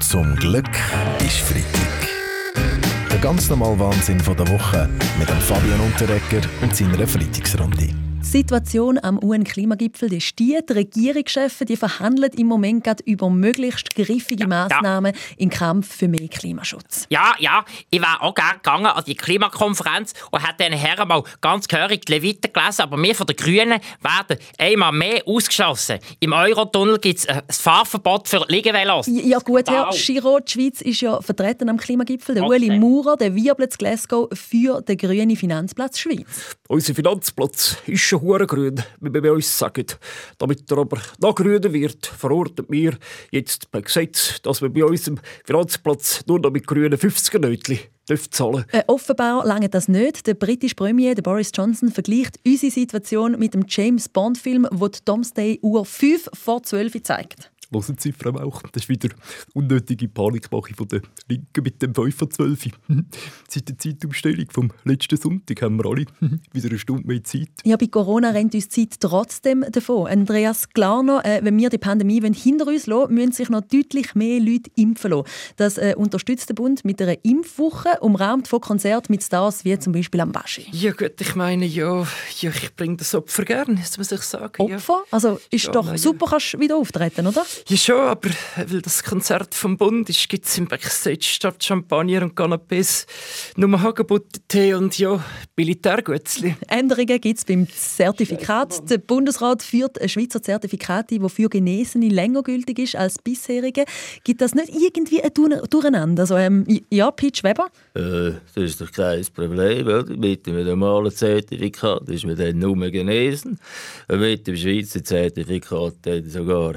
Zum Glück ist Freitag. Der ganz normale Wahnsinn der Woche mit Fabian Unterrecker und seiner Freitagsrunde. Die Situation am UN-Klimagipfel ist die, die Regierungschefs die verhandeln im Moment gerade über möglichst griffige Ja, Massnahmen im Kampf für mehr Klimaschutz. Ja, ja, ich wäre auch gerne gegangen an die Klimakonferenz und hätte den Herren mal ganz gehörig die Leviten gelesen, aber wir von den Grünen werden einmal mehr ausgeschlossen. Im Eurotunnel gibt es ein Fahrverbot für Liegevelos. Ja gut, Herr. Giro, die Schweiz ist ja vertreten am Klimagipfel. Der Okay. Ueli Maurer, der wirbelt Glasgow für den grünen Finanzplatz Schweiz. Unser Finanzplatz ist schon hure grün, wie wir bei uns sagen. Damit er aber noch grüner wird, verordnen wir jetzt per Gesetz, dass wir bei unserem Finanzplatz nur noch mit grünen 50er-Nötchen zahlen Äh, offenbar lange das nicht. Der britische Premier, der Boris Johnson, vergleicht unsere Situation mit dem James Bond-Film, wo die Domesday-Uhr 5 vor 12 zeigt. Hören Sie, Frau Mauch, das ist wieder unnötige Panikmache von der Linken mit dem 5 von 12. Seit der Zeitumstellung vom letzten Sonntag haben wir alle wieder eine Stunde mehr Zeit. Ja, bei Corona rennt uns die Zeit trotzdem davon. Andreas Glarner, äh, wenn wir die Pandemie wollen hinter uns lassen müssen sich noch deutlich mehr Leute impfen lassen. Das äh, unterstützt der Bund mit einer Impfwoche, umrahmt von Konzerten mit Stars wie zum Beispiel am Baschi. Ja gut, ich meine, ja, ja ich bringe das Opfer gern, das muss ich sagen. Ja. Opfer? Also ist Ja, doch ja. super, kannst du wieder auftreten, oder? Ja schon, aber weil das Konzert vom Bund ist, gibt es im Backstage statt Champagner und Canapés nur Hagebuttentee und ja, Militärgützli. Änderungen gibt es beim Zertifikat. Der Bundesrat führt ein Schweizer Zertifikat ein, das für Genesene länger gültig ist als bisherige. Gibt das nicht irgendwie ein Dur- Durcheinander? Also, ähm, ja, Pitch Weber? Äh, das ist doch kein Problem, oder? Mit dem normalen Zertifikat ist man dann nur genesen. Mit dem Schweizer Zertifikat dann sogar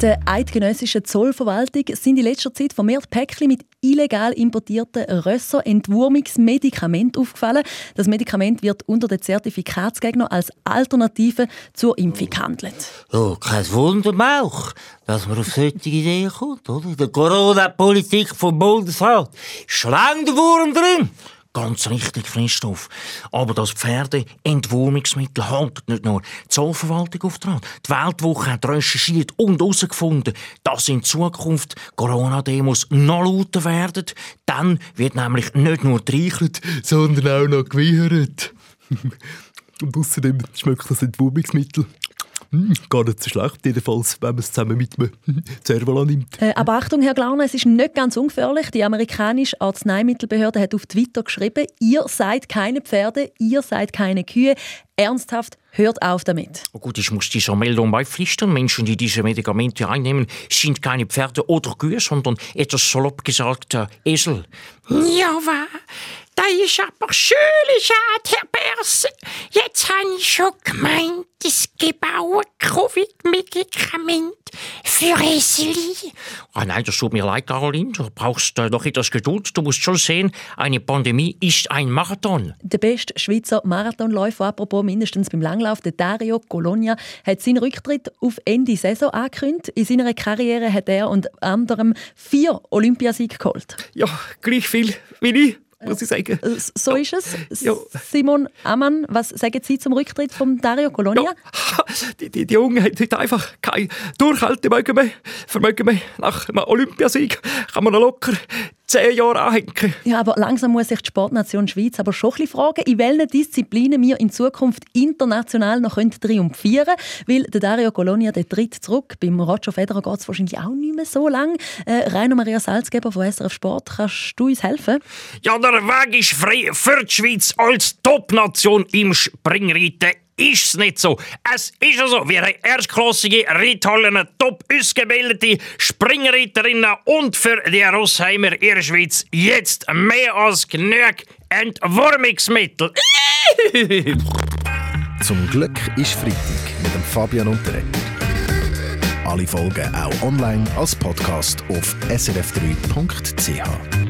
Der eidgenössischen Zollverwaltung sind in letzter Zeit vermehrt Päckchen mit illegal importierten Rösser-Entwurmungsmedikamenten aufgefallen. Das Medikament wird unter den Zertifikatsgegnern als Alternative zur Impfung gehandelt. Oh, kein Wunder, Mauch, dass man auf solche Ideen kommt, oder? Der Corona-Politik vom Bundesrat ist lang der Wurm drin. Ganz richtig, Christoph. Aber das Pferdeentwurmungsmittel haltet nicht nur die Zollverwaltung auf. Die Weltwoche hat recherchiert und herausgefunden, dass in Zukunft Corona-Demos noch lauter werden. Dann wird nämlich nicht nur treichelt, sondern auch noch gewiehert. Und außerdem schmeckt das Entwurmungsmittel hm, gar nicht so schlecht, jedenfalls, wenn man es zusammen mit einem Cervala nimmt. Äh, aber Achtung, Herr Glarner, es ist nicht ganz ungefährlich. Die amerikanische Arzneimittelbehörde hat auf Twitter geschrieben, ihr seid keine Pferde, ihr seid keine Kühe. Ernsthaft, hört auf damit. Oh gut, ich muss diese Meldung beipflichten. Menschen, die diese Medikamente einnehmen, sind keine Pferde oder Kühe, sondern etwas salopp gesagt äh, Esel. Ja, wa? Das ist aber schön schade, Herr Berse. Jetzt habe ich schon gemeint, es gibt auch ein Covid-Medikament für Eseli. Ah nein, das tut mir leid, Caroline. Du brauchst äh, noch etwas Geduld. Du musst schon sehen, eine Pandemie ist ein Marathon. Der beste Schweizer Marathonläufer, apropos mindestens beim Langlauf, der Dario Colonia, hat seinen Rücktritt auf Ende Saison angekündigt. In seiner Karriere hat er unter anderem vier Olympiasiege geholt. Ja, gleich viel wie ich, muss ich sagen. Äh, So ist es. Ja. Simon Ammann, was sagen Sie zum Rücktritt von Dario Colonia? Ja, die, die, die Jungen haben heute einfach kein Durchhaltevermögen mehr. Vermögen mehr. Nach einem Olympiasieg kann man noch locker zehn Jahre anhängen. Ja, aber langsam muss sich die Sportnation Schweiz aber schon ein bisschen fragen, in welchen Disziplinen wir in Zukunft international noch können triumphieren können. Weil der Dario Colonia der tritt zurück. Beim Roger Federer geht es wahrscheinlich auch nicht mehr so lang. Äh, Rainer Maria Salzgeber von SRF Sport, kannst du uns helfen? Ja, der Weg ist frei für die Schweiz als Top-Nation im Springreiten. Ist es nicht so? Es ist so. Wir haben erstklassige Reithallen, top ausgebildete Springreiterinnen und für die Rossheimer in der Schweiz jetzt mehr als genug Entwurmungsmittel. Zum Glück ist Freitag mit dem Fabian Unterrecker. Alle Folgen auch online als Podcast auf srf3.ch.